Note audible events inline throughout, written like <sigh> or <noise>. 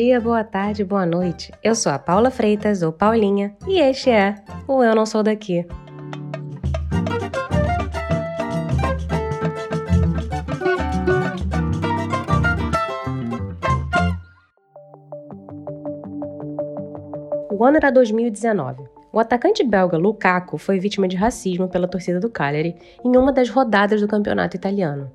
dia, boa tarde, boa noite. Eu sou a Paula Freitas, ou Paulinha, e este é o Eu Não Sou Daqui. O ano era 2019. O atacante belga Lukaku foi vítima de racismo pela torcida do Cagliari em uma das rodadas do campeonato italiano.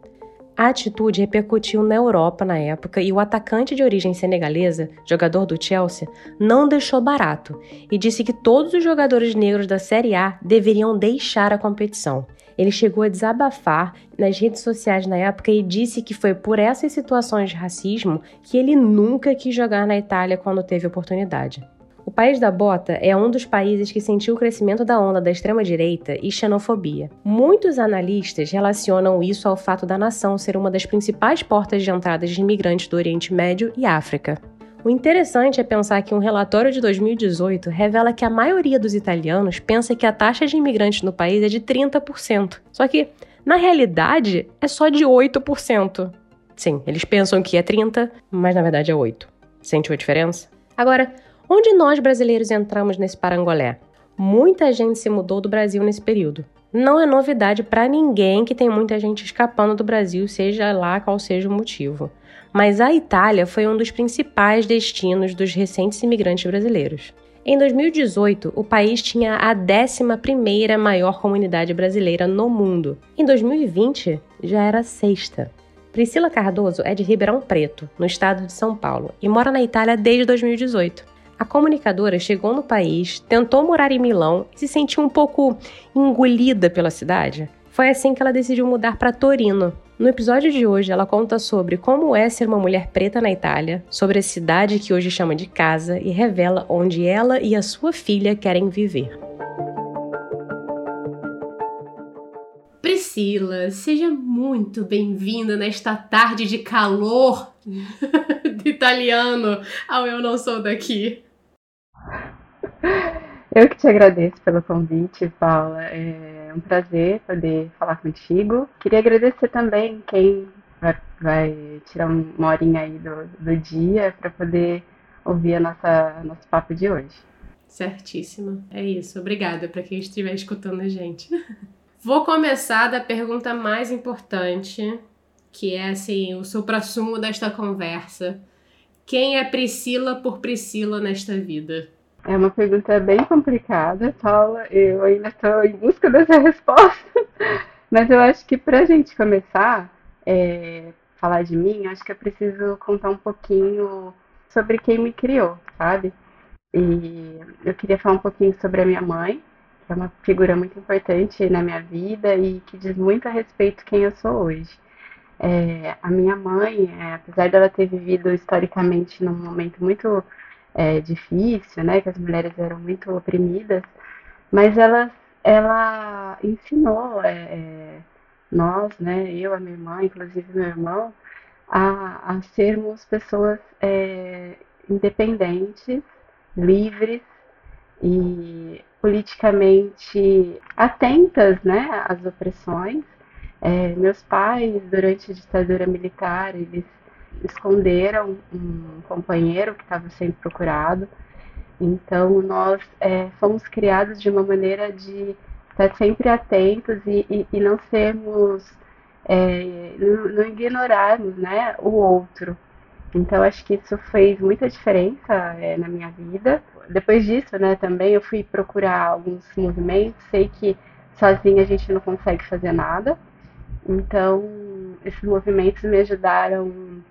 A atitude repercutiu na Europa na época e o atacante de origem senegalesa, jogador do Chelsea, não deixou barato e disse que todos os jogadores negros da Série A deveriam deixar a competição. Ele chegou a desabafar nas redes sociais na época e disse que foi por essas situações de racismo que ele nunca quis jogar na Itália quando teve oportunidade. O país da bota é um dos países que sentiu o crescimento da onda da extrema-direita e xenofobia. Muitos analistas relacionam isso ao fato da nação ser uma das principais portas de entrada de imigrantes do Oriente Médio e África. O interessante é pensar que um relatório de 2018 revela que a maioria dos italianos pensa que a taxa de imigrantes no país é de 30%. Só que, na realidade, é só de 8%. Sim, eles pensam que é 30, mas na verdade é 8. Sentiu a diferença? Agora, Onde nós brasileiros entramos nesse parangolé? Muita gente se mudou do Brasil nesse período. Não é novidade para ninguém que tem muita gente escapando do Brasil, seja lá qual seja o motivo. Mas a Itália foi um dos principais destinos dos recentes imigrantes brasileiros. Em 2018, o país tinha a 11ª maior comunidade brasileira no mundo. Em 2020, já era a sexta. Priscila Cardoso é de Ribeirão Preto, no estado de São Paulo, e mora na Itália desde 2018. A comunicadora chegou no país, tentou morar em Milão e se sentiu um pouco engolida pela cidade. Foi assim que ela decidiu mudar para Torino. No episódio de hoje, ela conta sobre como é ser uma mulher preta na Itália, sobre a cidade que hoje chama de casa e revela onde ela e a sua filha querem viver. Priscila, seja muito bem-vinda nesta tarde de calor <laughs> de italiano ao Eu Não Sou Daqui. Eu que te agradeço pelo convite, Paula. É um prazer poder falar contigo. Queria agradecer também quem vai, vai tirar uma horinha aí do, do dia para poder ouvir a nossa nosso papo de hoje. Certíssimo. É isso. Obrigada para quem estiver escutando a gente. <laughs> Vou começar da pergunta mais importante, que é assim, o supra-sumo desta conversa. Quem é Priscila por Priscila nesta vida? É uma pergunta bem complicada, Paula. Eu ainda estou em busca dessa resposta. <laughs> Mas eu acho que para a gente começar é, falar de mim, acho que eu preciso contar um pouquinho sobre quem me criou, sabe? E eu queria falar um pouquinho sobre a minha mãe, que é uma figura muito importante na minha vida e que diz muito a respeito quem eu sou hoje. É, a minha mãe, é, apesar dela ter vivido historicamente num momento muito é, difícil, né, que as mulheres eram muito oprimidas, mas ela, ela ensinou é, é, nós, né, eu, a minha irmã, inclusive meu irmão, a, a sermos pessoas é, independentes, livres e politicamente atentas né, às opressões. É, meus pais, durante a ditadura militar, eles esconderam um companheiro que estava sendo procurado. Então, nós é, fomos criados de uma maneira de estar sempre atentos e, e, e não sermos, é, não, não, ignorarmos né, o outro. Então, acho que isso fez muita diferença é, na minha vida. Depois disso, né, também eu fui procurar alguns movimentos, sei que sozinha a gente não consegue fazer nada. Então, esses movimentos me ajudaram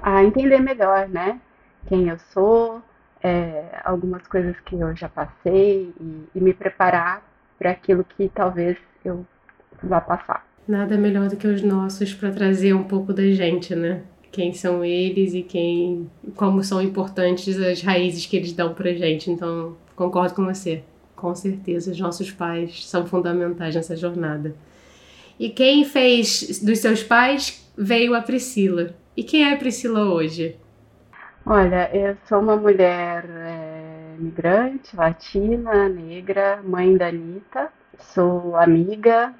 a entender melhor, né? Quem eu sou, é, algumas coisas que eu já passei e, e me preparar para aquilo que talvez eu vá passar. Nada melhor do que os nossos para trazer um pouco da gente, né? Quem são eles e quem, como são importantes as raízes que eles dão para gente. Então, concordo com você. Com certeza, os nossos pais são fundamentais nessa jornada. E quem fez dos seus pais veio a Priscila. E quem é Priscila hoje? Olha, eu sou uma mulher é, migrante, latina, negra, mãe da Anitta, sou amiga,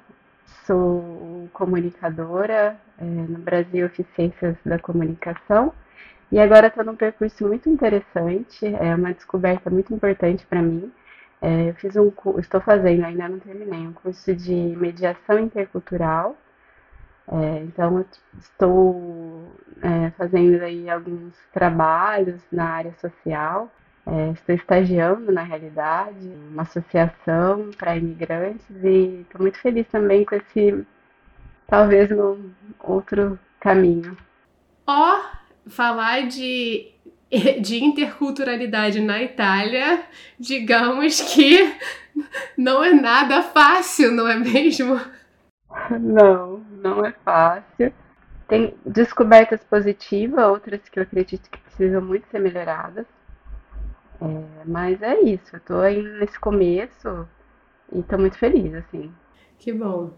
sou comunicadora, é, no Brasil fiz ciências da comunicação E agora estou num percurso muito interessante, é uma descoberta muito importante para mim. É, eu fiz um estou fazendo, ainda não terminei, um curso de mediação intercultural. É, então estou é, fazendo aí alguns trabalhos na área social. É, estou estagiando na realidade, uma associação para imigrantes e estou muito feliz também com esse, talvez, no outro caminho. Ó, oh, falar de, <laughs> de interculturalidade na Itália, digamos que <laughs> não é nada fácil, não é mesmo? <laughs> Não, não é fácil. Tem descobertas positivas, outras que eu acredito que precisam muito ser melhoradas. É, mas é isso, eu tô aí nesse começo e tô muito feliz, assim. Que bom.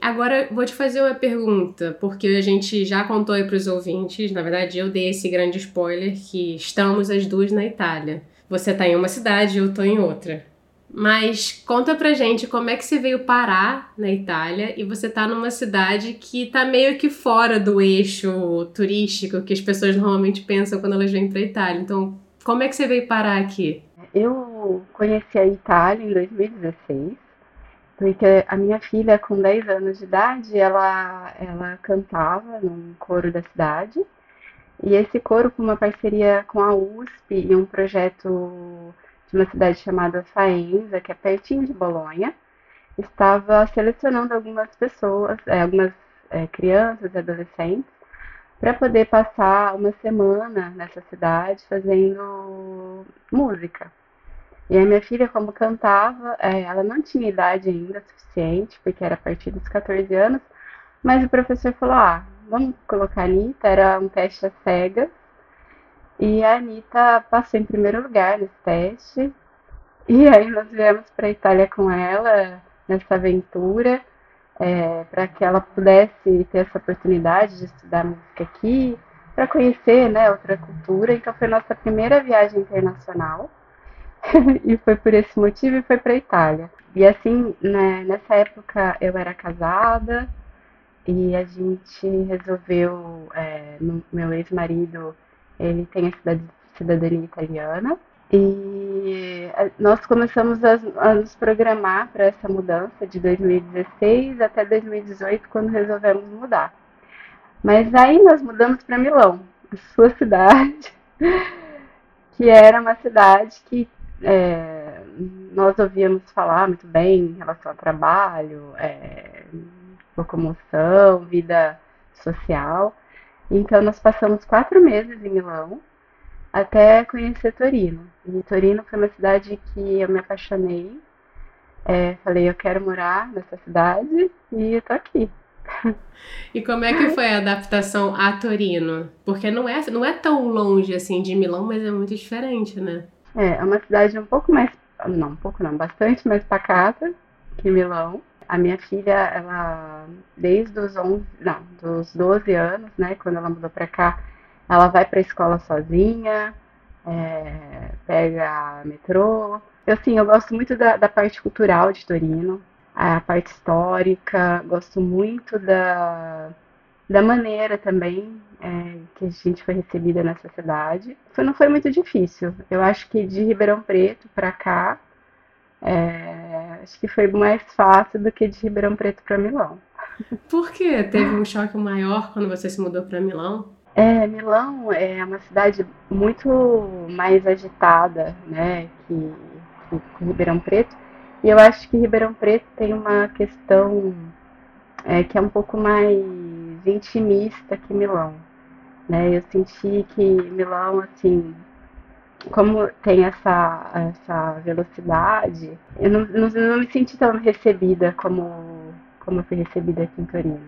Agora vou te fazer uma pergunta, porque a gente já contou aí para os ouvintes, na verdade eu dei esse grande spoiler que estamos as duas na Itália. Você tá em uma cidade, eu tô em outra. Mas conta pra gente como é que você veio parar na Itália e você tá numa cidade que tá meio que fora do eixo turístico que as pessoas normalmente pensam quando elas vêm pra Itália. Então, como é que você veio parar aqui? Eu conheci a Itália em 2016 porque a minha filha, com 10 anos de idade, ela, ela cantava num coro da cidade. E esse coro, com uma parceria com a USP e um projeto de uma cidade chamada Faenza, que é pertinho de Bolonha, estava selecionando algumas pessoas, é, algumas é, crianças e adolescentes, para poder passar uma semana nessa cidade fazendo música. E a minha filha, como cantava, é, ela não tinha idade ainda suficiente, porque era a partir dos 14 anos, mas o professor falou: ah, vamos colocar a Anitta, era um teste a cegas. E a Anitta passou em primeiro lugar nesse teste. E aí nós viemos para a Itália com ela, nessa aventura, é, para que ela pudesse ter essa oportunidade de estudar música aqui, para conhecer né, outra cultura. Então foi nossa primeira viagem internacional. <laughs> e foi por esse motivo e foi para Itália. E assim, né, nessa época eu era casada e a gente resolveu, é, meu ex-marido, ele tem a cidadania italiana e nós começamos a, a nos programar para essa mudança de 2016 até 2018, quando resolvemos mudar. Mas aí nós mudamos para Milão, sua <laughs> cidade, que era uma cidade que é, nós ouvíamos falar muito bem em relação ao trabalho, é, locomoção, vida social. Então, nós passamos quatro meses em Milão até conhecer Torino. E Torino foi uma cidade que eu me apaixonei. É, falei, eu quero morar nessa cidade e eu tô aqui. E como é que foi a adaptação a Torino? Porque não é, não é tão longe assim de Milão, mas é muito diferente, né? É, é uma cidade um pouco mais, não, um pouco não, bastante mais pacata que Milão. A minha filha, ela, desde os 11, não, dos 12 anos, né, quando ela mudou para cá, ela vai para a escola sozinha, é, pega metrô. Eu, sim, eu gosto muito da, da parte cultural de Torino, a parte histórica, gosto muito da, da maneira também é, que a gente foi recebida nessa cidade. Foi, não foi muito difícil. Eu acho que de Ribeirão Preto para cá, é, acho que foi mais fácil do que de Ribeirão Preto para Milão. Por quê? Teve um choque maior quando você se mudou para Milão? É, Milão é uma cidade muito mais agitada, né, que, que Ribeirão Preto. E eu acho que Ribeirão Preto tem uma questão é, que é um pouco mais intimista que Milão. Né? Eu senti que Milão, assim, como tem essa, essa velocidade, eu não, não, não me senti tão recebida como, como eu fui recebida aqui em Torino.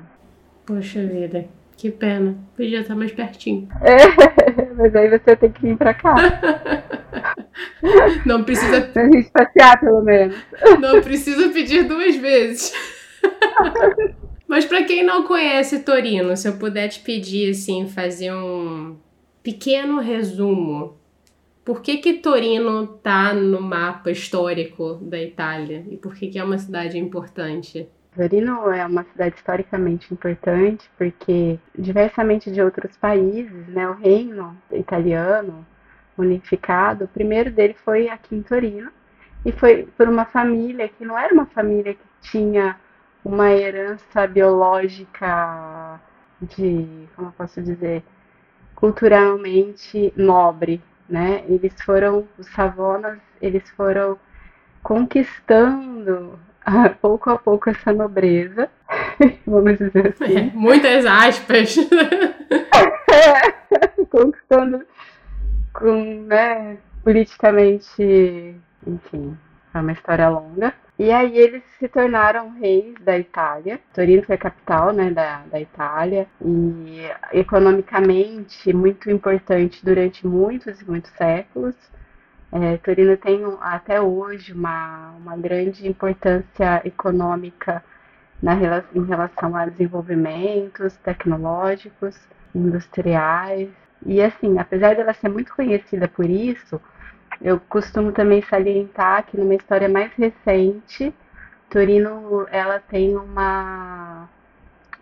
Poxa vida, que pena. Podia estar mais pertinho. É, <laughs> mas aí você tem que vir pra cá. Não precisa. <laughs> Pra gente passear, pelo menos. Não precisa pedir duas vezes. <laughs> Mas para quem não conhece Torino, se eu puder te pedir assim, fazer um pequeno resumo. Por que que Torino tá no mapa histórico da Itália e por que que é uma cidade importante? Torino é uma cidade historicamente importante porque, diversamente de outros países, né, o reino italiano unificado, o primeiro dele foi aqui em Torino e foi por uma família que não era uma família que tinha uma herança biológica de, como eu posso dizer, culturalmente nobre, né? Eles foram, os Savonas, eles foram conquistando pouco a pouco essa nobreza, <laughs> vamos dizer assim. É, muitas aspas. é, <laughs> conquistando com, né, politicamente, enfim, é uma história longa. E aí eles se tornaram reis da Itália. Torino foi a capital né, da, da Itália e economicamente muito importante durante muitos e muitos séculos. É, Torino tem até hoje uma, uma grande importância econômica na, em relação a desenvolvimentos tecnológicos, industriais. E assim, apesar dela ser muito conhecida por isso, eu costumo também salientar que numa história mais recente, Torino ela tem uma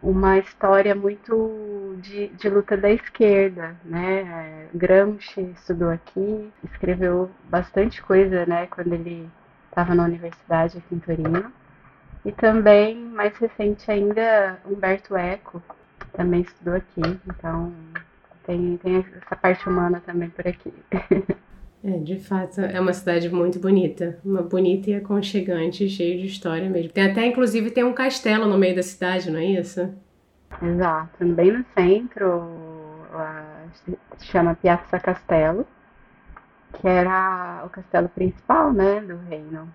uma história muito de, de luta da esquerda, né? Gramsci estudou aqui, escreveu bastante coisa, né? Quando ele estava na universidade aqui em Torino. E também, mais recente ainda, Humberto Eco também estudou aqui. Então, tem, tem essa parte humana também por aqui. <laughs> É, de fato, é uma cidade muito bonita. Uma bonita e aconchegante, cheia de história mesmo. Tem até, inclusive, tem um castelo no meio da cidade, não é isso? Exato. Bem no centro, se chama Piazza Castello, que era o castelo principal, né, do reino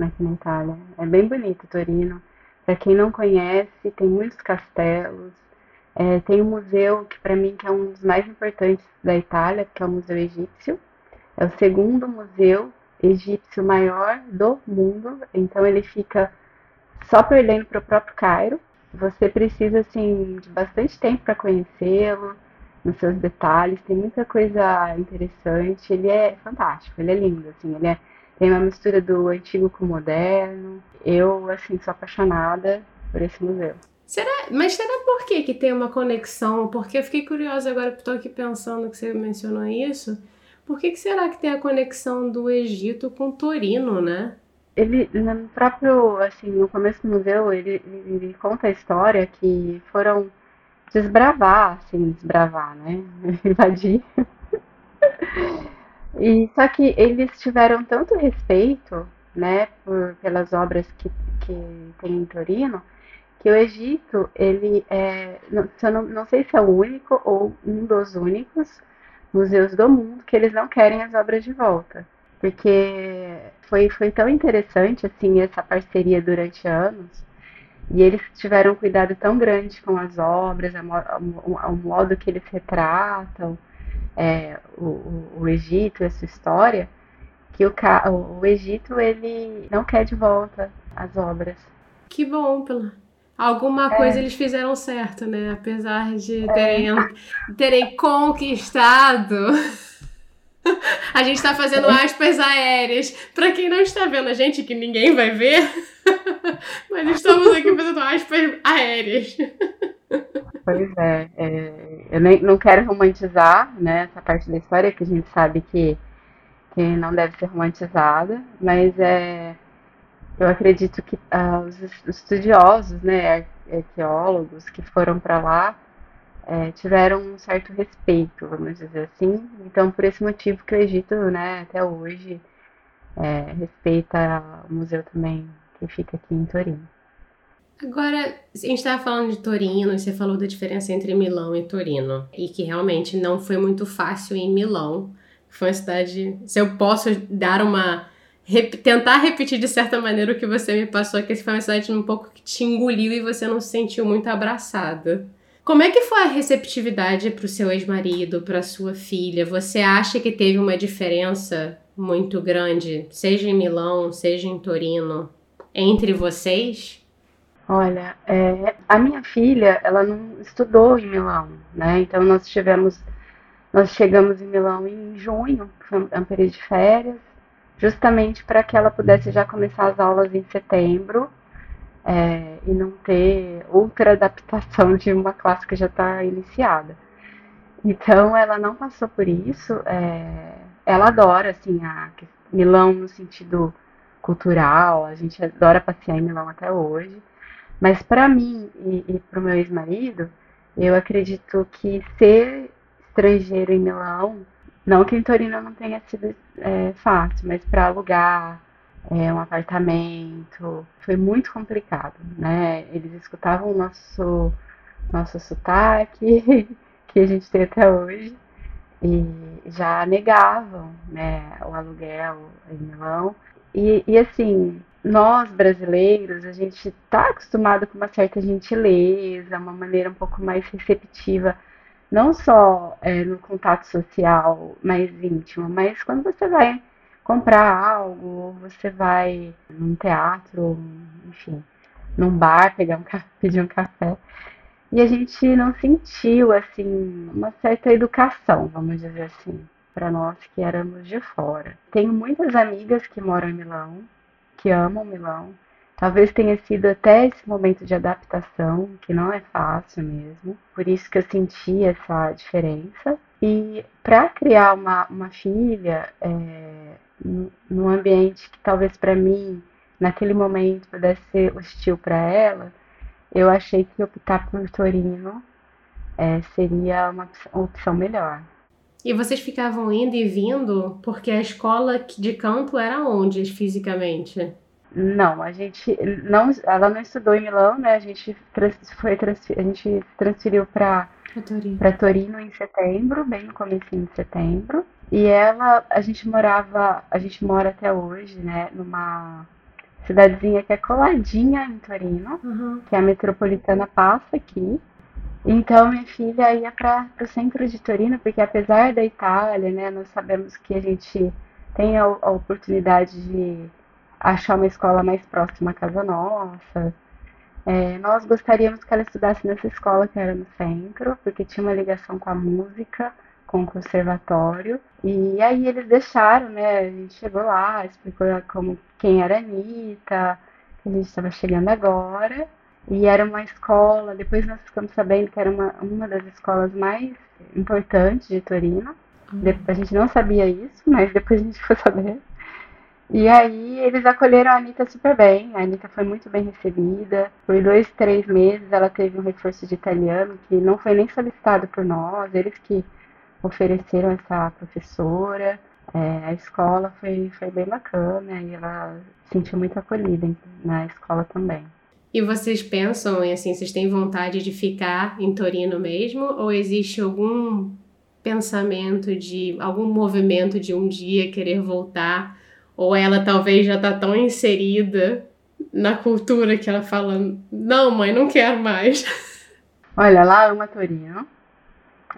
aqui na Itália. É bem bonito Torino. Para quem não conhece, tem muitos castelos. É, tem um museu que para mim que é um dos mais importantes da Itália, que é o Museu Egípcio é o segundo museu egípcio maior do mundo, então ele fica só perdendo para o próprio Cairo. Você precisa assim de bastante tempo para conhecê-lo, nos seus detalhes, tem muita coisa interessante. Ele é fantástico, ele é lindo, assim, ele é, tem uma mistura do antigo com o moderno. Eu assim sou apaixonada por esse museu. Será, mas será por que, que tem uma conexão? Porque eu fiquei curiosa agora, estou aqui pensando que você mencionou isso por que, que será que tem a conexão do Egito com Torino, né? Ele, no próprio, assim, no começo do museu, ele, ele conta a história que foram desbravar, assim, desbravar, né? <laughs> Invadir. e só que eles tiveram tanto respeito, né, por, pelas obras que, que tem em Torino, que o Egito, ele é, não, não, não sei se é o único ou um dos únicos, museus do mundo que eles não querem as obras de volta. Porque foi, foi tão interessante assim essa parceria durante anos. E eles tiveram um cuidado tão grande com as obras, o modo que eles retratam é, o, o, Egito, essa história, que o, o Egito ele não quer de volta as obras. Que bom, pela, alguma é. coisa eles fizeram certo, né? Apesar de terem, é. terem conquistado. <laughs> A gente está fazendo aspas aéreas. Para quem não está vendo a gente, que ninguém vai ver, <laughs> mas estamos aqui fazendo aspas aéreas. Pois é, é eu nem, não quero romantizar né, essa parte da história, que a gente sabe que, que não deve ser romantizada, mas é, eu acredito que ah, os estudiosos, né, arqueólogos que foram para lá, é, tiveram um certo respeito, vamos dizer assim. Então, por esse motivo que o Egito, né, até hoje, é, respeita o museu também que fica aqui em Torino. Agora, a gente estava falando de Torino, você falou da diferença entre Milão e Torino, e que realmente não foi muito fácil em Milão. Foi uma cidade. Se eu posso dar uma rep tentar repetir de certa maneira o que você me passou, que foi uma cidade um pouco que te engoliu e você não se sentiu muito abraçada. Como é que foi a receptividade para o seu ex-marido, para sua filha? Você acha que teve uma diferença muito grande, seja em Milão, seja em Torino, entre vocês? Olha, é, a minha filha, ela não estudou em Milão, né? Então nós tivemos, nós chegamos em Milão em junho, foi um período de férias, justamente para que ela pudesse já começar as aulas em setembro. É, e não ter outra adaptação de uma classe que já está iniciada. Então ela não passou por isso. É, ela adora assim a Milão no sentido cultural. A gente adora passear em Milão até hoje. Mas para mim e, e para o meu ex-marido, eu acredito que ser estrangeiro em Milão, não que em Torino não tenha sido é, fácil, mas para alugar é, um apartamento foi muito complicado, né? Eles escutavam o nosso nosso sotaque <laughs> que a gente tem até hoje e já negavam, né, o aluguel em Milão. E, e assim, nós brasileiros, a gente está acostumado com uma certa gentileza, uma maneira um pouco mais receptiva, não só é, no contato social mais íntimo, mas quando você vai comprar algo, ou você vai num teatro, enfim, num bar, <laughs> pegar um pedir um café. E a gente não sentiu assim uma certa educação, vamos dizer assim, para nós que éramos de fora. Tenho muitas amigas que moram em Milão, que amam Milão. Talvez tenha sido até esse momento de adaptação, que não é fácil mesmo. Por isso que eu senti essa diferença. E para criar uma, uma filha é, num ambiente que talvez para mim, naquele momento, pudesse ser hostil para ela, eu achei que optar por Torino é, seria uma opção melhor. E vocês ficavam indo e vindo porque a escola de canto era onde fisicamente? Não, a gente não, ela não estudou em Milão, né? A gente trans, foi transfer, a gente transferiu para Torino. Torino em setembro, bem no começo de setembro. E ela, a gente morava, a gente mora até hoje, né, numa cidadezinha que é coladinha em Torino, uhum. que é a metropolitana passa aqui. Então, minha filha ia para o centro de Torino, porque apesar da Itália, né, nós sabemos que a gente tem a, a oportunidade de achar uma escola mais próxima à casa nossa. É, nós gostaríamos que ela estudasse nessa escola que era no centro, porque tinha uma ligação com a música, com o conservatório. E aí eles deixaram, né? A gente chegou lá, explicou como quem era a Anitta, que a gente estava chegando agora. E era uma escola, depois nós ficamos sabendo que era uma, uma das escolas mais importantes de Torino. Uhum. A gente não sabia isso, mas depois a gente ficou sabendo. E aí eles acolheram a Anitta super bem. A Anitta foi muito bem recebida. Por dois, três meses ela teve um reforço de italiano que não foi nem solicitado por nós. Eles que ofereceram essa professora. É, a escola foi, foi bem bacana e ela se sentiu muito acolhida na escola também. E vocês pensam, assim, vocês têm vontade de ficar em Torino mesmo? Ou existe algum pensamento de, algum movimento de um dia querer voltar? Ou ela talvez já tá tão inserida na cultura que ela fala, não mãe, não quero mais. <laughs> Olha, ela ama Torino,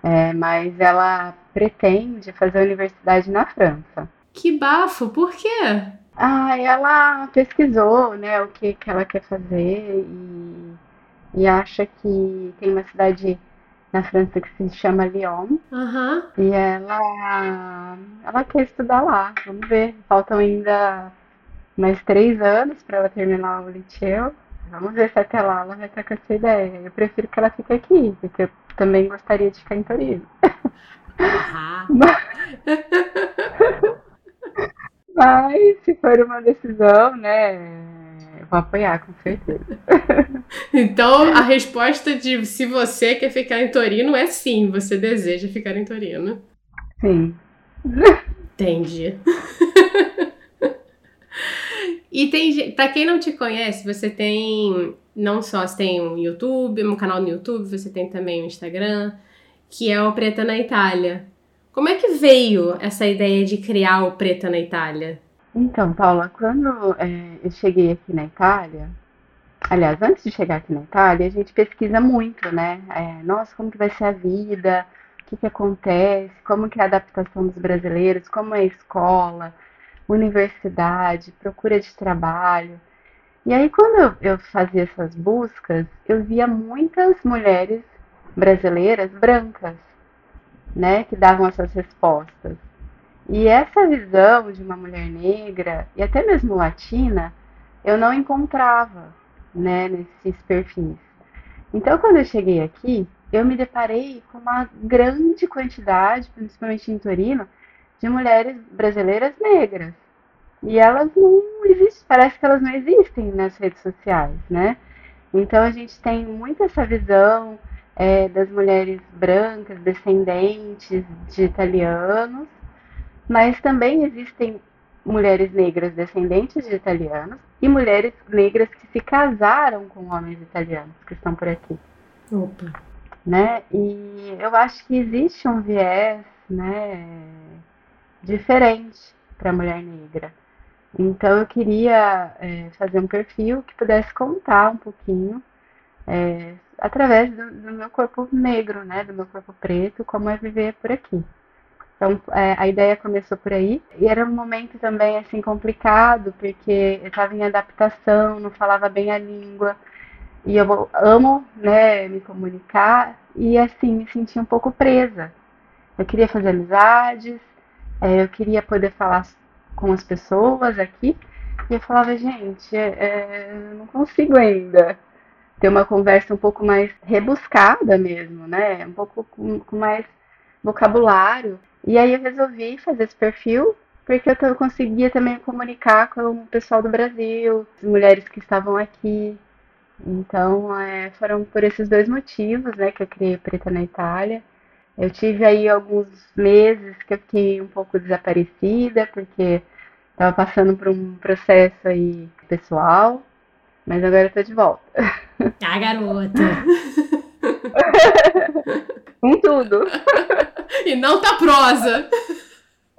é, mas ela pretende fazer a universidade na França. Que bafo, por quê? Ah, ela pesquisou, né, o que, que ela quer fazer e, e acha que tem uma cidade na França que se chama Lyon. Uhum. E ela, ela quer estudar lá. Vamos ver. Faltam ainda mais três anos para ela terminar o liceu. Vamos ver se até lá ela vai estar com essa ideia. Eu prefiro que ela fique aqui, porque eu também gostaria de ficar em Torino. Uhum. <laughs> Mas se for uma decisão, né, eu vou apoiar, com certeza. <laughs> Então, a resposta de se você quer ficar em Torino é sim, você deseja ficar em Torino. Sim. Entendi. <laughs> E tem, para quem não te conhece, você tem não só você tem um YouTube, um canal no YouTube, você tem também um Instagram, que é o Preta na Itália. Como é que veio essa ideia de criar o Preta na Itália? Então, Paula, quando é, eu cheguei aqui na Itália, aliás, antes de chegar aqui na Itália, a gente pesquisa muito, né? É, nossa, como que vai ser a vida, o que, que acontece, como que é a adaptação dos brasileiros, como é a escola, universidade, procura de trabalho. E aí, quando eu fazia essas buscas, eu via muitas mulheres brasileiras brancas né, que davam essas respostas. E essa visão de uma mulher negra e até mesmo latina, eu não encontrava. né, nesses perfis. Então, quando eu cheguei aqui, eu me deparei com uma grande quantidade, principalmente em Torino, de mulheres brasileiras negras. E elas não existem, parece que elas não existem nas redes sociais, né? Então a gente tem muito essa visão é, das mulheres brancas, descendentes de italianos, mas também existem mulheres negras descendentes de italianos e mulheres negras que se casaram com homens italianos que estão por aqui. Opa. Né? E eu acho que existe um viés, né, diferente para a mulher negra. Então eu queria é, fazer um perfil que pudesse contar um pouquinho, é, através do, do, meu corpo negro, né, do meu corpo preto, como é viver por aqui. Então é, a ideia começou por aí e era um momento também assim complicado porque eu estava em adaptação, não falava bem a língua e eu amo, né, me comunicar e assim me sentia um pouco presa. Eu queria fazer amizades, é, eu queria poder falar com as pessoas aqui. E eu falava, gente, é, é, não consigo ainda ter uma conversa um pouco mais rebuscada mesmo, né? Um pouco com, com mais vocabulário. E aí eu resolvi fazer esse perfil porque eu conseguia também comunicar com o pessoal do Brasil, as mulheres que estavam aqui. Então, é, foram por esses dois motivos, né, que eu criei Preta na Itália. Eu tive aí alguns meses que eu fiquei um pouco desaparecida, porque estava passando por um processo aí pessoal, mas agora eu tô de volta. Ah, garota! <laughs> <laughs> Com tudo. E não tá prosa.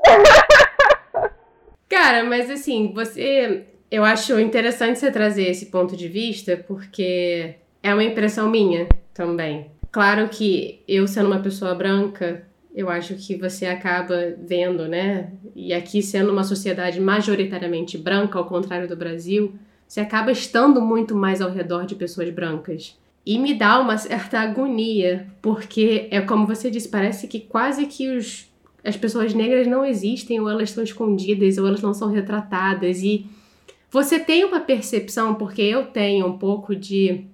<laughs> Cara, mas assim, você. Eu acho interessante você trazer esse ponto de vista, porque é uma impressão minha também. Claro que eu sendo uma pessoa branca, eu acho que você acaba vendo, né? E aqui sendo uma sociedade majoritariamente branca, ao contrário do Brasil, você acaba estando muito mais ao redor de pessoas brancas. E me dá uma certa agonia, porque é como você disse, parece que quase que os, as pessoas negras não existem, ou elas estão escondidas, ou elas não são retratadas. E você tem uma percepção, porque eu tenho um pouco de.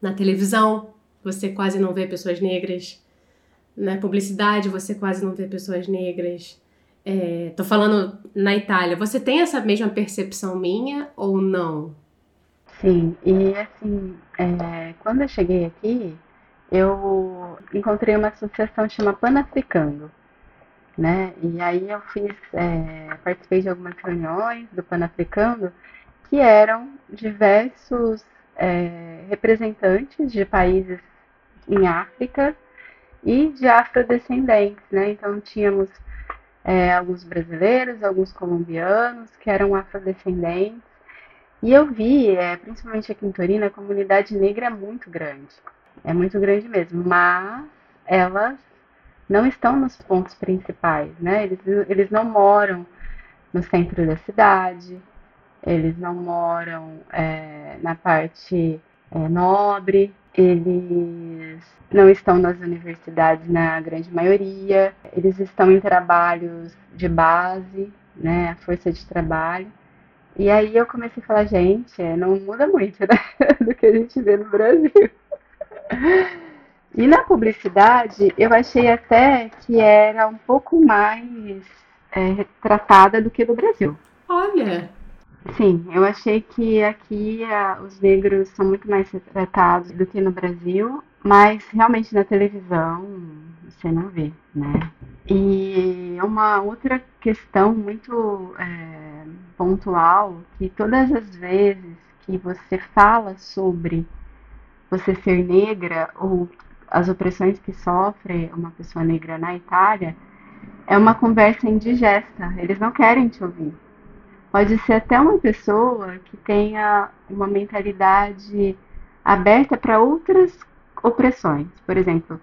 Na televisão, você quase não vê pessoas negras. Na publicidade, você quase não vê pessoas negras. É, tô falando na Itália. Você tem essa mesma percepção minha ou não? Sim, e assim, é, quando eu cheguei aqui, eu encontrei uma associação que chama Panafricando, né? E aí eu fiz, é, participei de algumas reuniões do Panafricando que eram diversos é, representantes de países em África e de afrodescendentes, né? Então tínhamos é, alguns brasileiros, alguns colombianos que eram afrodescendentes. E eu vi, é, principalmente aqui em Torino, a comunidade negra é muito grande. É muito grande mesmo, mas elas não estão nos pontos principais, né? Eles, eles não moram no centro da cidade, eles não moram é, na parte é, nobre, eles não estão nas universidades na grande maioria, eles estão em trabalhos de base, né, a força de trabalho. E aí eu comecei a falar, gente, é, não muda muito né, <laughs> do que a gente vê no Brasil. E na publicidade, eu achei até que era um pouco mais é, retratada do que no Brasil. Olha! Sim, eu achei que aqui a, os negros são muito mais retratados do que no Brasil, mas realmente na televisão você não vê, né? E uma outra questão muito é, pontual, que todas as vezes que você fala sobre você ser negra ou as opressões que sofre uma pessoa negra na Itália, é uma conversa indigesta. Eles não querem te ouvir. Pode ser até uma pessoa que tenha uma mentalidade aberta para outras opressões. Por exemplo,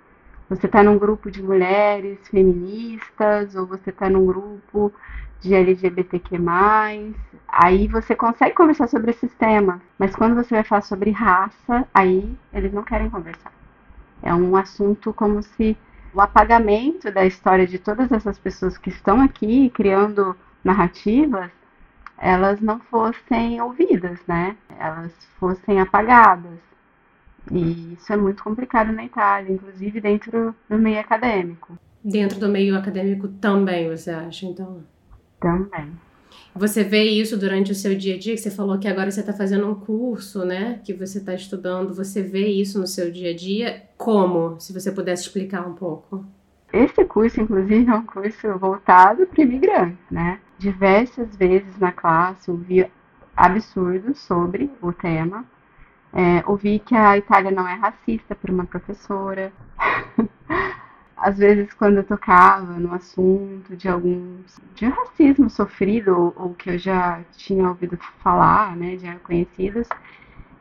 você está num grupo de mulheres feministas ou você está num grupo de LGBTQ+, aí você consegue conversar sobre esses temas, mas quando você vai falar sobre raça, aí eles não querem conversar. É um assunto como se o apagamento da história de todas essas pessoas que estão aqui criando narrativas elas não fossem ouvidas, né? Elas fossem apagadas. E isso é muito complicado na Itália, inclusive dentro do meio acadêmico. Dentro do meio acadêmico também, você acha, então? Também. Você vê isso durante o seu dia a dia? Que você falou que agora você está fazendo um curso, né? Que você está estudando. Você vê isso no seu dia a dia? Como? Se você pudesse explicar um pouco. Esse curso, inclusive, é um curso voltado para imigrantes, né? Diversas vezes na classe ouvi absurdos sobre o tema. É, ouvi que a Itália não é racista por uma professora. <laughs> Às vezes, quando eu tocava no assunto de algum de racismo sofrido ou, ou que eu já tinha ouvido falar, né, de conhecidos,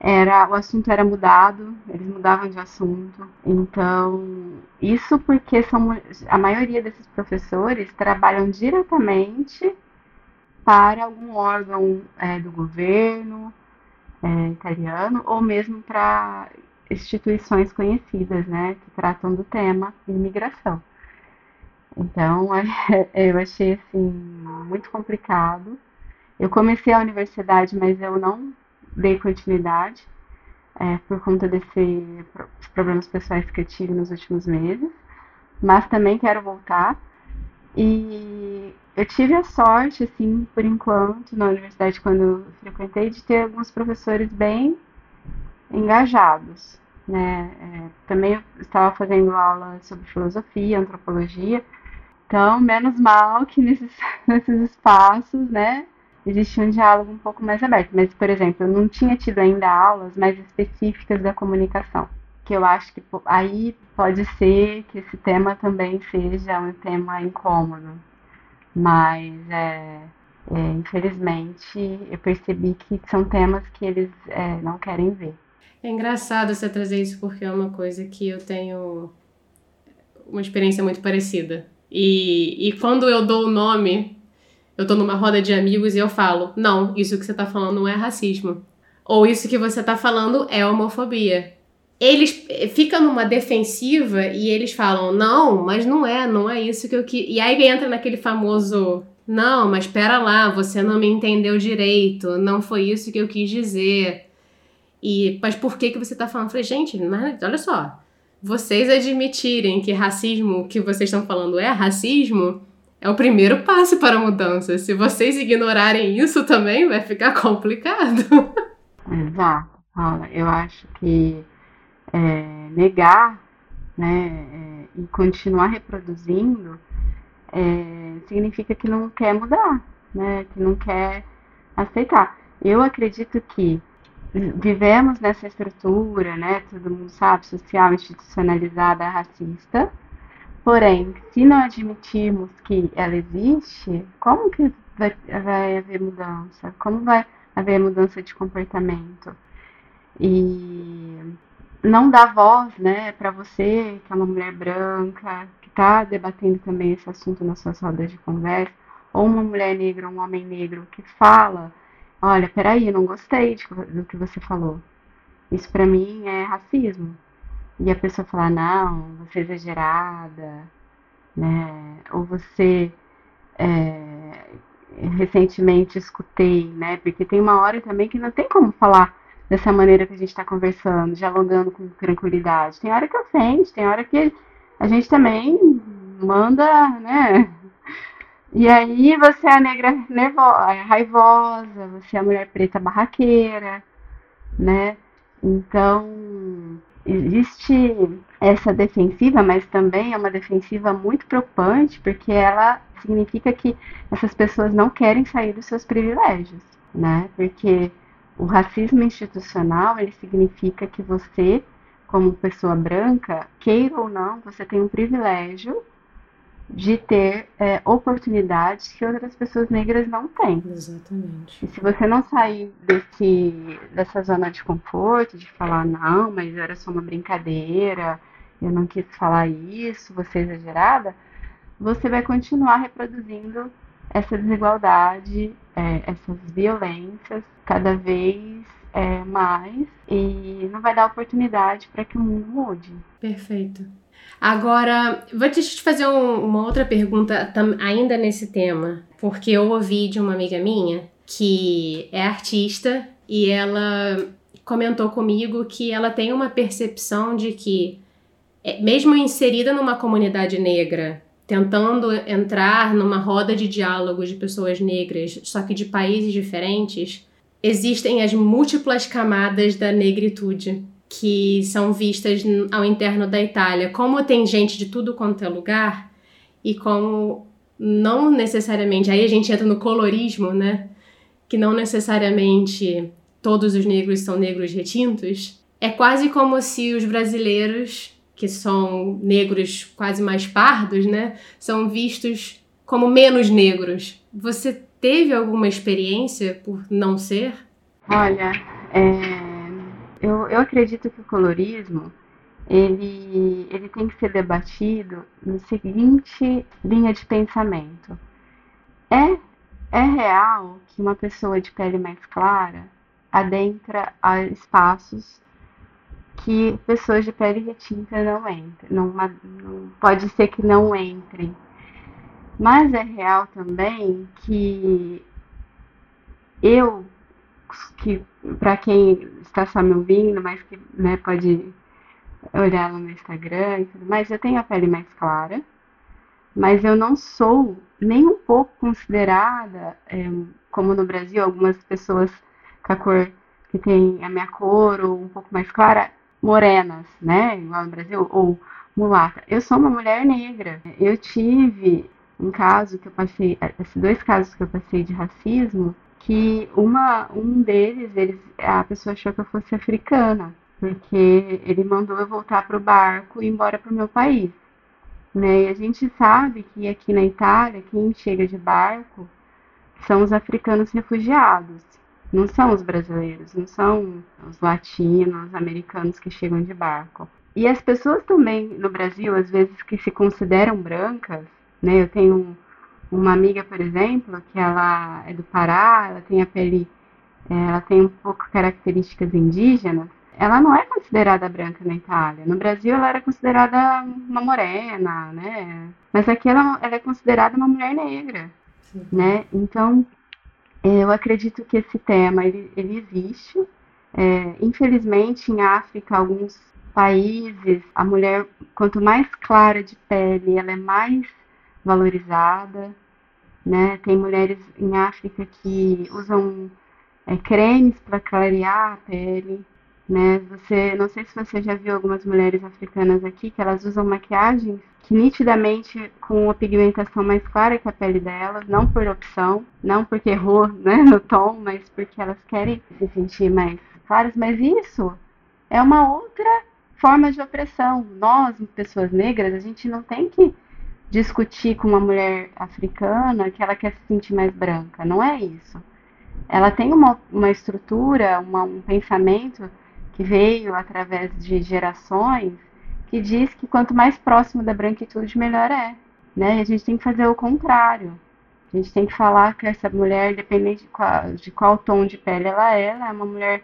era o assunto era mudado, eles mudavam de assunto. Então, isso porque são a maioria desses professores trabalham diretamente para algum órgão é, do governo é, italiano ou mesmo para instituições conhecidas, né, que tratam do tema imigração. Então, <laughs> eu achei assim muito complicado. Eu comecei a universidade, mas eu não dei continuidade é, por conta desses problemas pessoais que eu tive nos últimos meses, mas também quero voltar. E eu tive a sorte, assim, por enquanto, na universidade, quando eu frequentei, de ter alguns professores bem engajados. Né? É, também estava fazendo aula sobre filosofia, antropologia, então, menos mal que nesses, <laughs> nesses espaços, né, existia um diálogo um pouco mais aberto. Mas, por exemplo, eu não tinha tido ainda aulas mais específicas da comunicação. Que eu acho que aí pode ser que esse tema também seja um tema incômodo. Mas, é, é, infelizmente, eu percebi que são temas que eles é, não querem ver. É engraçado você trazer isso porque é uma coisa que eu tenho uma experiência muito parecida. E, e quando eu dou o nome eu tô numa roda de amigos e eu falo: não, isso que você tá falando não é racismo. Ou isso que você tá falando é homofobia. Eles eh, ficam numa defensiva e eles falam: não, mas não é, não é isso que eu quis. E aí entra naquele famoso: não, mas espera lá, você não me entendeu direito, não foi isso que eu quis dizer. E, mas por que, que você tá falando? Eu falei, gente, mas olha só, vocês admitirem que racismo que vocês estão falando é racismo é o primeiro passo para a mudança. Se vocês ignorarem isso também, vai ficar complicado. Exato, Paula. Eu acho que é, negar né, é, e continuar reproduzindo é, significa que não quer mudar, né, que não quer aceitar. Eu acredito que vivemos nessa estrutura, né, todo mundo sabe, social, institucionalizada, racista, Porém, se não admitirmos que ela existe, como que vai, vai haver mudança? Como vai haver mudança de comportamento? E não dar voz, né, para você, que é uma mulher branca, que está debatendo também esse assunto nas suas rodas de conversa, ou uma mulher negra, um homem negro que fala, olha, peraí, não gostei de, do que você falou. Isso para mim é racismo e a pessoa falar, não, você é exagerada, né? Ou você é, recentemente escutei, né? Porque tem uma hora também que não tem como falar dessa maneira que a gente está conversando, dialogando com tranquilidade. Tem hora que ofende, tem hora que a gente também manda, né? E aí você é a negra nervosa, raivosa, você é a mulher preta barraqueira, né? Então, existe essa defensiva, mas também é uma defensiva muito preocupante, porque ela significa que essas pessoas não querem sair dos seus privilégios, né? Porque o racismo institucional, ele significa que você, como pessoa branca, queira ou não, você tem um privilégio de ter é, oportunidades que outras pessoas negras não têm. Exatamente. E se você não sair desse, dessa zona de conforto, de falar, não, mas era só uma brincadeira, eu não quis falar isso, você é exagerada, você vai continuar reproduzindo essa desigualdade, é, essas violências cada vez é, mais e não vai dar oportunidade para que o mundo mude. Perfeito. Agora, vou te fazer um, uma outra pergunta ainda nesse tema, porque eu ouvi de uma amiga minha que é artista e ela comentou comigo que ela tem uma percepção de que, é, mesmo inserida numa comunidade negra, tentando entrar numa roda de diálogo de pessoas negras, só que de países diferentes, existem as múltiplas camadas da negritude que são vistas ao interno da Itália. Como tem gente de tudo quanto é lugar e como não necessariamente, aí a gente entra no colorismo, né? Que não necessariamente todos os negros são negros retintos, é quase como se os brasileiros, que são negros quase mais pardos, né, são vistos como menos negros. Você teve alguma experiência por não ser? Olha, é, eu, eu acredito que o colorismo ele, ele tem que ser debatido no seguinte linha de pensamento. É, é real que uma pessoa de pele mais clara adentra a espaços que pessoas de pele retinta não entram. Não, não, pode ser que não entrem. Mas é real também que eu, que para quem está só me ouvindo, mas que né, pode olhar no meu Instagram e tudo mais, eu tenho a pele mais clara, mas eu não sou nem um pouco considerada, é, como no Brasil, algumas pessoas com a cor que tem a minha cor ou um pouco mais clara, morenas, né? Igual no Brasil, ou mulata. Eu sou uma mulher negra. Eu tive um caso que eu passei, esses dois casos que eu passei de racismo, que uma, um deles, eles, a pessoa achou que eu fosse africana, porque ele mandou eu voltar para o barco e ir embora para o meu país. Né? E a gente sabe que aqui na Itália, quem chega de barco são os africanos refugiados não são os brasileiros, não são os latinos, os americanos que chegam de barco. E as pessoas também no Brasil, às vezes que se consideram brancas, né? Eu tenho uma amiga, por exemplo, que ela é do Pará, ela tem a pele, é, ela tem um pouco características indígenas. Ela não é considerada branca na Itália. No Brasil, ela era considerada uma morena, né? Mas aqui ela, ela é considerada uma mulher negra, né? Então, eu acredito que esse tema ele, ele existe. É, infelizmente, em África, alguns países, a mulher, quanto mais clara de pele, ela é mais valorizada. Né? Tem mulheres em África que usam é, cremes para clarear a pele. Né? Você, não sei se você já viu algumas mulheres africanas aqui que elas usam maquiagens que nitidamente com uma pigmentação mais clara que a pele delas, não por opção, não porque errou né, <laughs> no tom, mas porque elas querem se sentir mais claras. Mas isso é uma outra forma de opressão. Nós, pessoas negras, a gente não tem que discutir com uma mulher africana que ela quer se sentir mais branca. Não é isso. Ela tem uma, uma estrutura, uma, um pensamento que veio através de gerações que diz que quanto mais próximo da branquitude, melhor é. Né? E a gente tem que fazer o contrário. A gente tem que falar que essa mulher, independente de qual, de qual tom de pele ela é, ela é uma mulher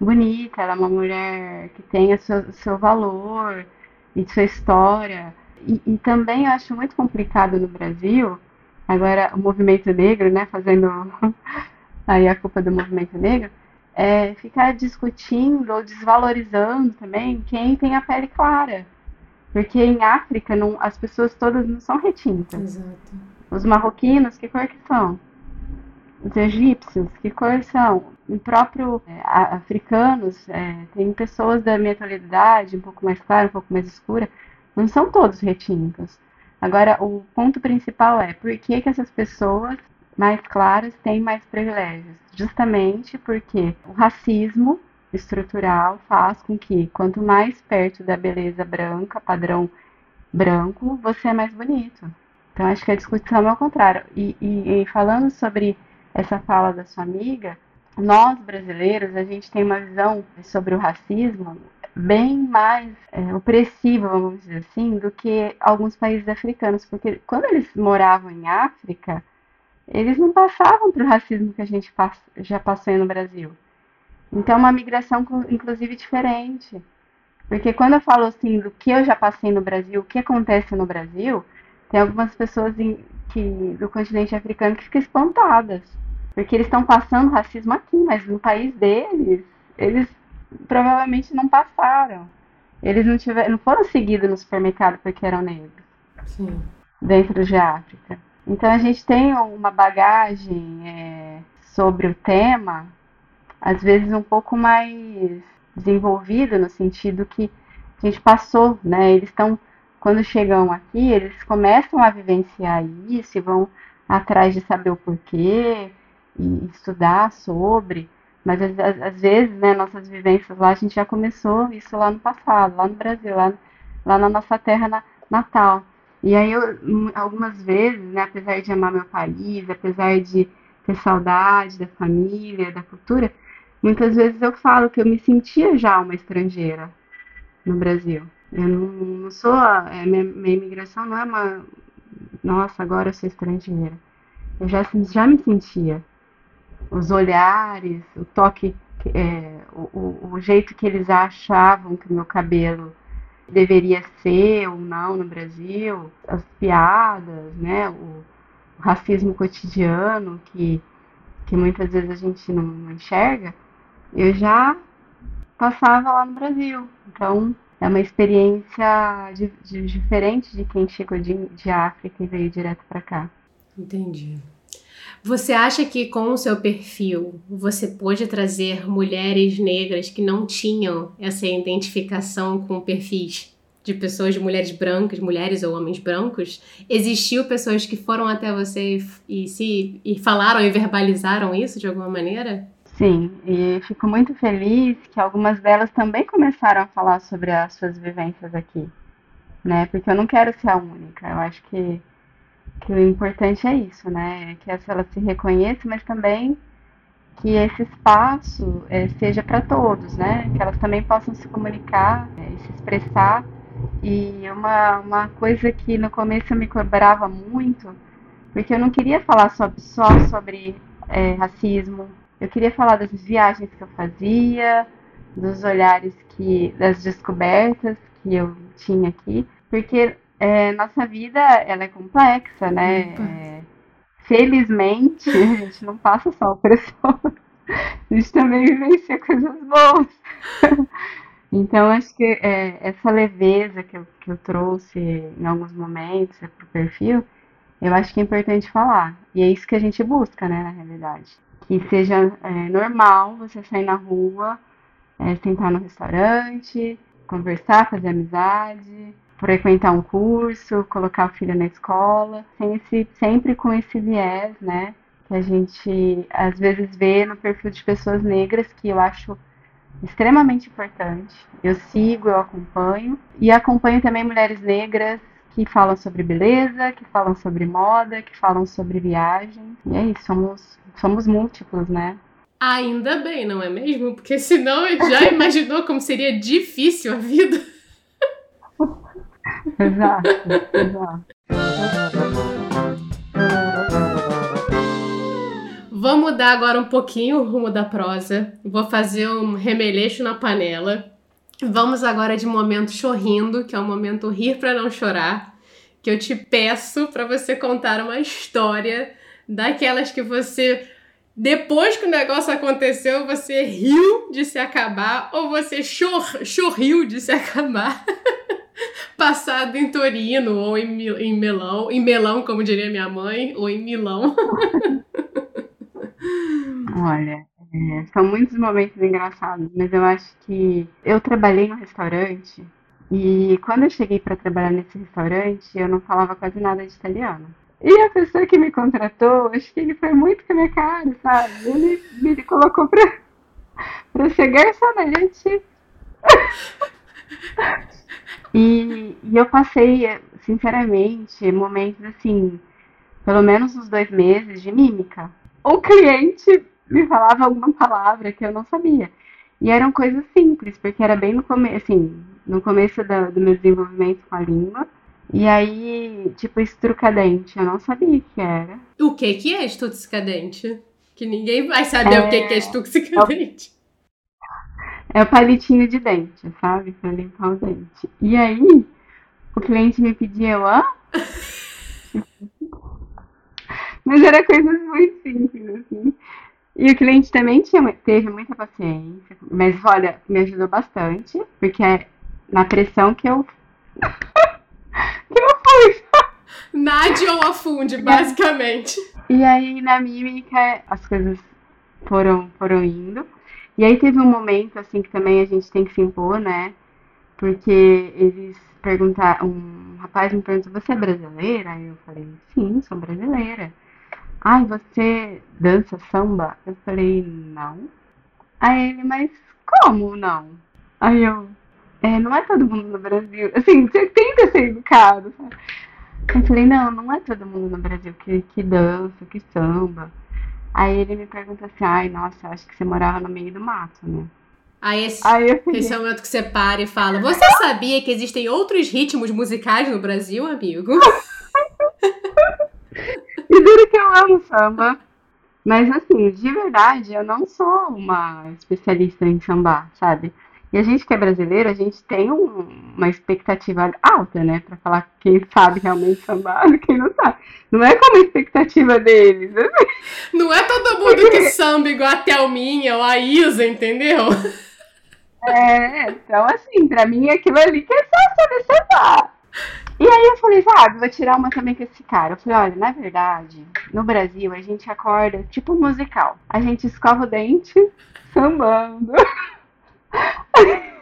bonita, ela é uma mulher que tem o seu, seu valor e sua história. E, e, também eu acho muito complicado no Brasil, agora o movimento negro, né, fazendo <laughs> aí a culpa do movimento negro, é, ficar discutindo ou desvalorizando também quem tem a pele clara. Porque em África não, as pessoas todas não são retintas. Exato. Os marroquinos, que cor que são? Os egípcios, que cor são? O próprio é, africanos, é, tem pessoas da minha tonalidade, um pouco mais clara, um pouco mais escura, não são todos retintos. Agora, o ponto principal é por que, que essas pessoas mais claras têm mais privilégios, justamente porque o racismo estrutural faz com que quanto mais perto da beleza branca, padrão branco, você é mais bonito. Então acho que a discussão é o contrário. E, e, e falando sobre essa fala da sua amiga, nós brasileiros a gente tem uma visão sobre o racismo bem mais é, opressiva, vamos dizer assim, do que alguns países africanos, porque quando eles moravam em África, eles não passavam para o racismo que a gente já passou no Brasil. Então, é uma migração, inclusive, diferente. Porque quando eu falo assim do que eu já passei no Brasil, o que acontece no Brasil, tem algumas pessoas em, que, do continente africano que ficam espantadas. Porque eles estão passando racismo aqui, mas no país deles, eles provavelmente não passaram. Eles não, tiveram, não foram seguidos no supermercado porque eram negros. Sim. Dentro de África. Então a gente tem uma bagagem é, sobre o tema, às vezes um pouco mais desenvolvida, no sentido que a gente passou, né? Eles estão, quando chegam aqui, eles começam a vivenciar isso e vão atrás de saber o porquê e estudar sobre. Mas às, vezes, né, nossas vivências lá, a gente já começou isso lá no passado, lá no Brasil, lá, lá na nossa terra na, natal. E aí, eu, algumas vezes, né, apesar de amar meu país, apesar de ter saudade da família, da cultura, muitas vezes eu falo que eu me sentia já uma estrangeira no Brasil. Eu não, não sou. É, minha, minha imigração não é uma. Nossa, agora eu sou estrangeira. Eu já, já me sentia os olhares, o toque, é, o, o, jeito que eles achavam que o meu cabelo deveria ser ou não no Brasil, as piadas, né, o, racismo cotidiano que, que muitas vezes a gente não, não enxerga, eu já passava lá no Brasil. Então, é uma experiência de, de, diferente de quem chegou de, de África e veio direto para cá. Entendi. Você acha que com o seu perfil você pôde trazer mulheres negras que não tinham essa identificação com perfis de pessoas, de mulheres brancas, mulheres ou homens brancos? Existiu pessoas que foram até você e, e se e falaram e verbalizaram isso de alguma maneira? Sim, e fico muito feliz que algumas delas também começaram a falar sobre as suas vivências aqui, né? Porque eu não quero ser a única. Eu acho que que o importante é isso, né? Que ela se reconheça, mas também que esse espaço é, seja para todos, né? Que elas também possam se comunicar é, e se expressar. E uma, uma coisa que no começo eu me cobrava muito, porque eu não queria falar só, só sobre é, racismo, eu queria falar das viagens que eu fazia, dos olhares que, das descobertas que eu tinha aqui, porque é, nossa vida ela é complexa, né? É, felizmente, a gente não passa só opressão, a gente também vivencia coisas boas. Então, acho que é, essa leveza que eu, que eu trouxe em alguns momentos para o perfil, eu acho que é importante falar. E é isso que a gente busca, né, na realidade. Que seja é, normal você sair na rua, é, sentar no restaurante, conversar, fazer amizade, frequentar um curso, colocar o filho na escola, sem esse, sempre com esse viés, né? Que a gente às vezes vê no perfil de pessoas negras, que eu acho extremamente importante. Eu sigo, eu acompanho. E acompanho também mulheres negras que falam sobre beleza, que falam sobre moda, que falam sobre viagem. E é isso, somos, somos múltiplos, né? Ainda bem, não é mesmo? Porque senão já <laughs> imaginou como seria difícil a vida. Exato, exato. Vamos mudar agora um pouquinho o rumo da prosa. Vou fazer um remeleixo na panela. Vamos agora de momento chorrindo, que é o momento rir para não chorar, que eu te peço para você contar uma história daquelas que você depois que o negócio aconteceu, você riu de se acabar ou você chor chorriu de se acabar. <laughs> <laughs> passado em Torino ou em, em Melão, em Melão, como diria minha mãe, ou em Milão. <laughs> Olha, é, são muitos momentos engraçados, mas eu acho que eu trabalhei no restaurante e quando eu cheguei para trabalhar nesse restaurante, eu não falava quase nada de italiano. E a pessoa que me contratou, acho que ele foi muito com a minha cara, sabe? Ele me colocou para <laughs> pra ser garçonete. E, e eu passei, sinceramente, momentos assim, pelo menos uns dois meses de mímica. O cliente me falava alguma palavra que eu não sabia. E eram coisas simples, porque era bem no começo, assim, no começo do, do meu desenvolvimento com a língua. E aí, tipo, estrucadente, eu não sabia o que era. O que que é estuxcadente? Que ninguém vai saber é... o que que é estuxcadente. É o palitinho de dente, sabe? Pra limpar o dente. E aí, o cliente me pediu, hã? <laughs> Mas era coisas muito simples, assim. E o cliente também tinha, teve muita paciência, mas olha, me ajudou bastante, porque é na pressão que eu. <laughs> que eu fui. Nade ou afunde, basicamente. E aí, na mímica, as coisas foram, foram indo. E aí teve um momento, assim, que também a gente tem que se impor, né? Porque eles perguntaram, um rapaz me perguntou, você é brasileira? Eu falei, sim, sou brasileira. Ai, você dança samba? Eu falei, não. Aí ele, mas como não? Aí eu, é, não é todo mundo no Brasil. Assim, você tenta ser educado? Eu falei, não, não é todo mundo no Brasil que, que dança, que samba. Aí ele me pergunta assim, ai, nossa, acho que você morava no meio do mato, né? Aí esse, Aí esse é o momento que você para e fala, você sabia que existem outros ritmos musicais no Brasil, amigo? <laughs> e duro que eu amo samba. Mas assim, de verdade, eu não sou uma especialista em samba, sabe? E a gente que é brasileiro, a gente tem um, uma expectativa alta, né? Pra falar quem sabe realmente sambar <laughs> e quem não sabe. Não é como a expectativa deles. Né? Não é todo mundo que samba igual a Thelminha ou a Isa, entendeu? <laughs> É, então assim, pra mim aquilo ali que é só saber sambar. E aí eu falei, sabe, vou tirar uma também com esse cara. Eu falei, olha, na verdade, no Brasil a gente acorda tipo musical. A gente escova o dente sambando. <laughs> <laughs>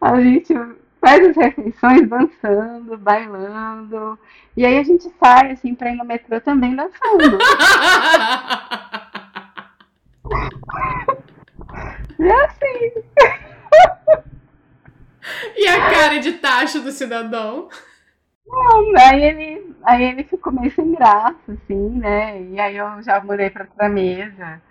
A gente faz as refeições dançando, bailando. E aí a gente sai, assim, pra ir no metrô também dançando. <laughs> e assim. E a cara de taxa do cidadão? Não, aí ele, aí ele ficou meio sem graça, assim, né? E aí eu já mudei pra outra mesa.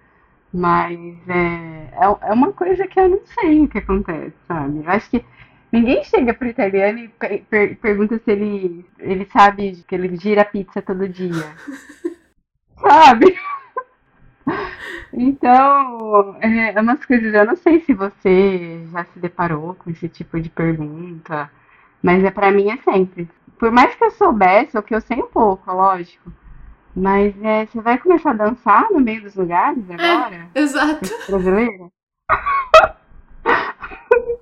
Mas é, é, é uma coisa que eu não sei o que acontece, sabe? Eu acho que ninguém chega pro italiano e per pergunta se ele, ele sabe que ele gira pizza todo dia. <laughs> sabe? Então, é, é umas coisas, eu não sei se você já se deparou com esse tipo de pergunta, mas é para mim é sempre. Por mais que eu soubesse, ou que eu sei um pouco, lógico, mas é, você vai começar a dançar no meio dos lugares é, agora? É, exato. <laughs> Brasileira?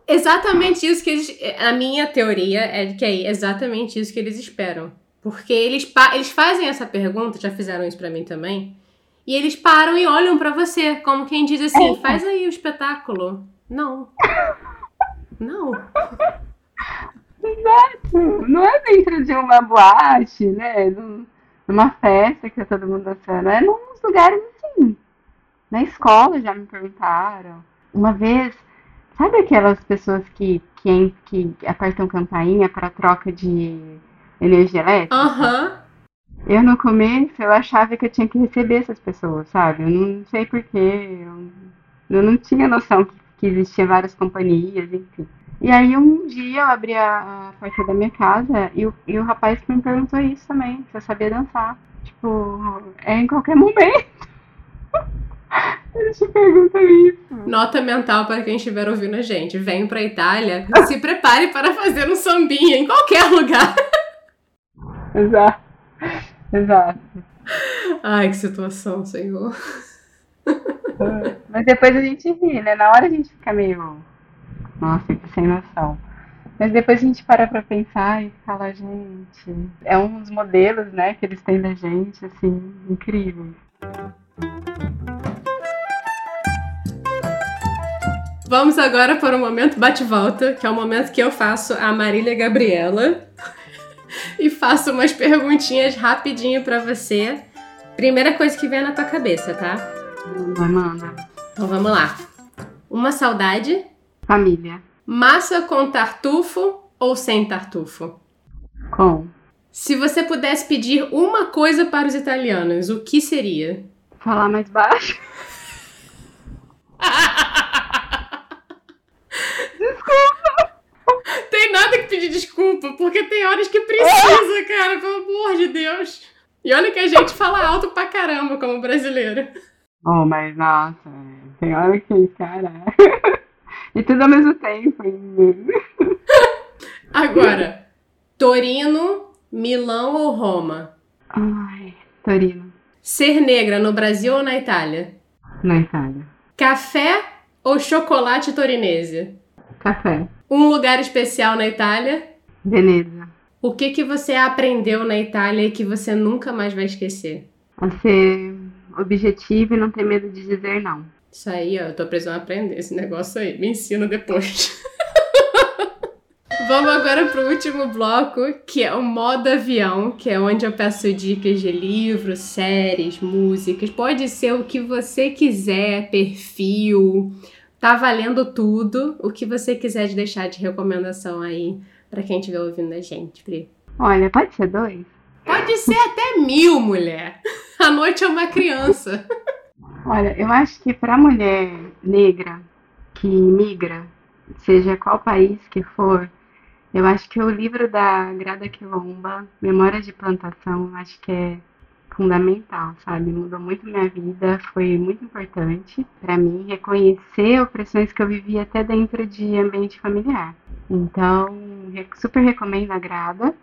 exatamente isso que eles. A minha teoria é que é exatamente isso que eles esperam. Porque eles, eles fazem essa pergunta, já fizeram isso para mim também. E eles param e olham para você, como quem diz assim: é. faz aí o espetáculo. Não. Não. Exato. Não é dentro de uma boate, né? Não numa festa que tá todo mundo dançando. É nos lugares assim. Na escola já me perguntaram. Uma vez, sabe aquelas pessoas que, que, que apertam campainha para troca de energia elétrica? Aham. Uhum. Eu no começo eu achava que eu tinha que receber essas pessoas, sabe? Eu não sei porquê. Eu, eu não tinha noção que, que existiam várias companhias, enfim. E aí um dia eu abri a, a porta da minha casa e o, e o rapaz me perguntou isso também, se eu sabia dançar. Tipo, é em qualquer momento. <laughs> Ele te pergunta isso. Nota mental para quem estiver ouvindo a gente. Venho pra Itália, <laughs> se prepare para fazer um sambinha em qualquer lugar. <laughs> Exato. Exato. Ai, que situação, senhor. Mas depois a gente ri, né? Na hora a gente fica meio nossa, sem noção. Mas depois a gente para pra pensar e fala, gente, é um dos modelos, né, que eles têm da gente, assim, incrível. Vamos agora para o momento bate-volta, que é o momento que eu faço a Marília Gabriela <laughs> e faço umas perguntinhas rapidinho para você. Primeira coisa que vem na tua cabeça, tá? Manda. Então vamos lá. Uma saudade Família. Massa com tartufo ou sem tartufo? Com. Se você pudesse pedir uma coisa para os italianos, o que seria? Falar mais baixo. desculpa. Tem nada que pedir desculpa, porque tem horas que precisa, cara, pelo amor de Deus. E olha que a gente fala alto pra caramba como brasileiro. Oh, mas nossa, tem hora que, cara. E tudo ao mesmo tempo. Agora, Torino, Milão ou Roma? Ai, Torino. Ser negra no Brasil ou na Itália? Na Itália. Café ou chocolate torinese? Café. Um lugar especial na Itália? Veneza. O que que você aprendeu na Itália e que você nunca mais vai esquecer? A ser objetivo e não ter medo de dizer não. Isso aí, ó, eu tô precisando aprender esse negócio aí. Me ensina depois. <laughs> Vamos agora pro último bloco, que é o modo avião, que é onde eu peço dicas de livros, séries, músicas. Pode ser o que você quiser, perfil. Tá valendo tudo. O que você quiser de deixar de recomendação aí para quem estiver ouvindo a gente, Pri. Olha, pode ser dois? Pode ser até mil, mulher. <laughs> A noite é uma criança. Olha, eu acho que para mulher negra que migra, seja qual país que for, eu acho que o livro da Grada Quilomba, Memórias de Plantação, acho que é fundamental, sabe? Mudou muito minha vida, foi muito importante para mim reconhecer opressões que eu vivia até dentro de ambiente familiar. Então, super recomendo a Grada.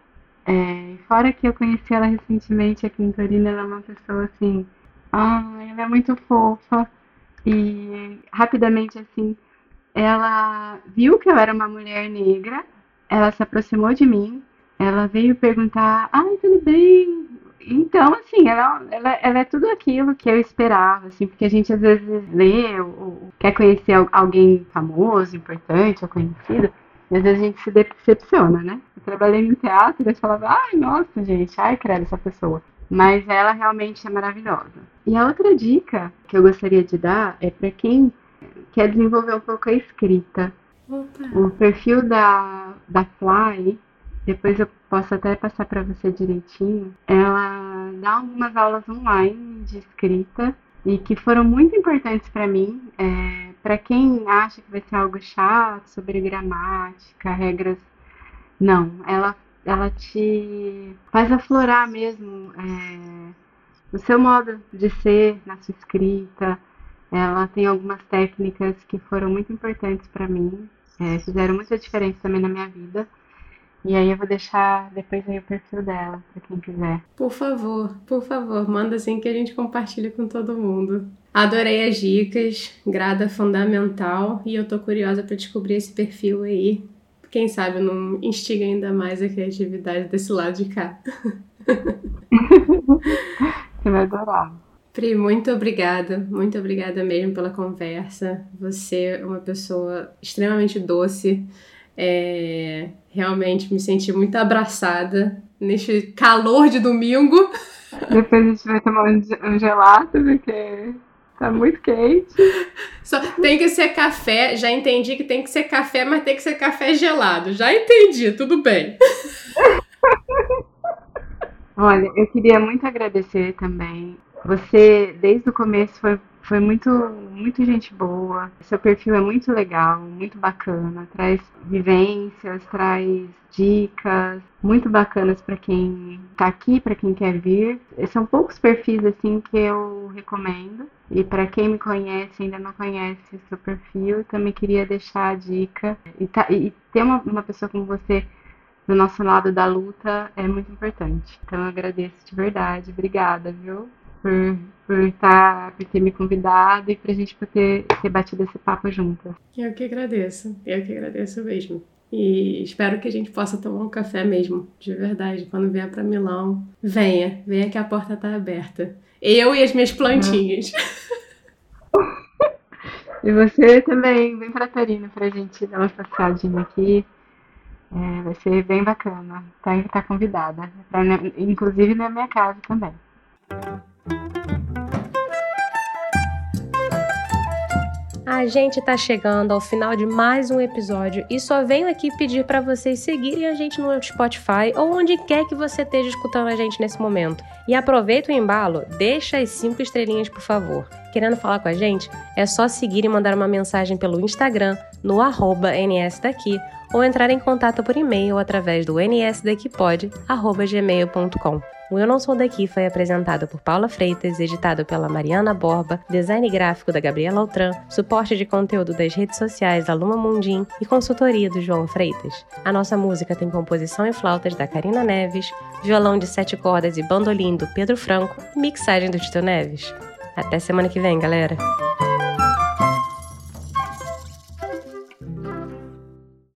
É, fora que eu conheci ela recentemente aqui em Torino, ela é uma pessoa assim, ah, ela é muito fofa e rapidamente assim, ela viu que eu era uma mulher negra ela se aproximou de mim, ela veio perguntar, ai, tudo bem? Então, assim, ela, ela, ela é tudo aquilo que eu esperava, assim, porque a gente às vezes lê ou, ou quer conhecer alguém famoso, importante ou conhecido, e às vezes a gente se decepciona, né? Eu trabalhei no teatro e eu falava, ai, nossa, gente, ai, credo, essa pessoa. Mas ela realmente é maravilhosa. E a outra dica que eu gostaria de dar é para quem quer desenvolver um pouco a escrita. Opa. O perfil da, da Fly, depois eu posso até passar para você direitinho, ela dá algumas aulas online de escrita e que foram muito importantes para mim. É, para quem acha que vai ser algo chato sobre gramática, regras, não. Ela, ela te faz aflorar mesmo é, o seu modo de ser na sua escrita. Ela tem algumas técnicas que foram muito importantes para mim é, fizeram muita diferença também na minha vida. E aí eu vou deixar depois aí o perfil dela, para quem quiser. Por favor, por favor, manda assim que a gente compartilha com todo mundo. Adorei as dicas, grada fundamental e eu tô curiosa para descobrir esse perfil aí. Quem sabe não instiga ainda mais a criatividade desse lado de cá. Você vai adorar. Pri, muito obrigada, muito obrigada mesmo pela conversa. Você é uma pessoa extremamente doce. É, realmente me senti muito abraçada neste calor de domingo. Depois a gente vai tomar um gelato, porque tá muito quente. Só tem que ser café. Já entendi que tem que ser café, mas tem que ser café gelado. Já entendi, tudo bem. Olha, eu queria muito agradecer também você, desde o começo, foi, foi muito, muito gente boa. Seu perfil é muito legal, muito bacana. Traz vivências, traz dicas muito bacanas para quem está aqui, para quem quer vir. São poucos perfis assim que eu recomendo. E para quem me conhece ainda não conhece seu perfil, também queria deixar a dica. E, tá, e ter uma, uma pessoa como você do nosso lado da luta é muito importante. Então eu agradeço de verdade. Obrigada, viu? Por, por, tá, por ter me convidado e pra gente poder ter batido esse papo junto. Eu que agradeço, eu que agradeço mesmo. E espero que a gente possa tomar um café mesmo, de verdade. Quando vier para Milão, venha, venha que a porta tá aberta. Eu e as minhas plantinhas. <laughs> e você também, vem pra Torino pra gente dar uma passadinha aqui. É, vai ser bem bacana. Tá, tá convidada. Pra, inclusive na minha casa também. A gente tá chegando ao final de mais um episódio e só venho aqui pedir para vocês seguirem a gente no Spotify ou onde quer que você esteja escutando a gente nesse momento. E aproveita o embalo, deixa as cinco estrelinhas, por favor. Querendo falar com a gente? É só seguir e mandar uma mensagem pelo Instagram no nsdaqui ou entrar em contato por e-mail através do nsdaquipod.gmail.com. O Eu Não Sou Daqui foi apresentado por Paula Freitas, editado pela Mariana Borba, design gráfico da Gabriela Altran, suporte de conteúdo das redes sociais da Luma Mundim e consultoria do João Freitas. A nossa música tem composição e flautas da Karina Neves, violão de sete cordas e bandolim do Pedro Franco mixagem do Tito Neves. Até semana que vem, galera!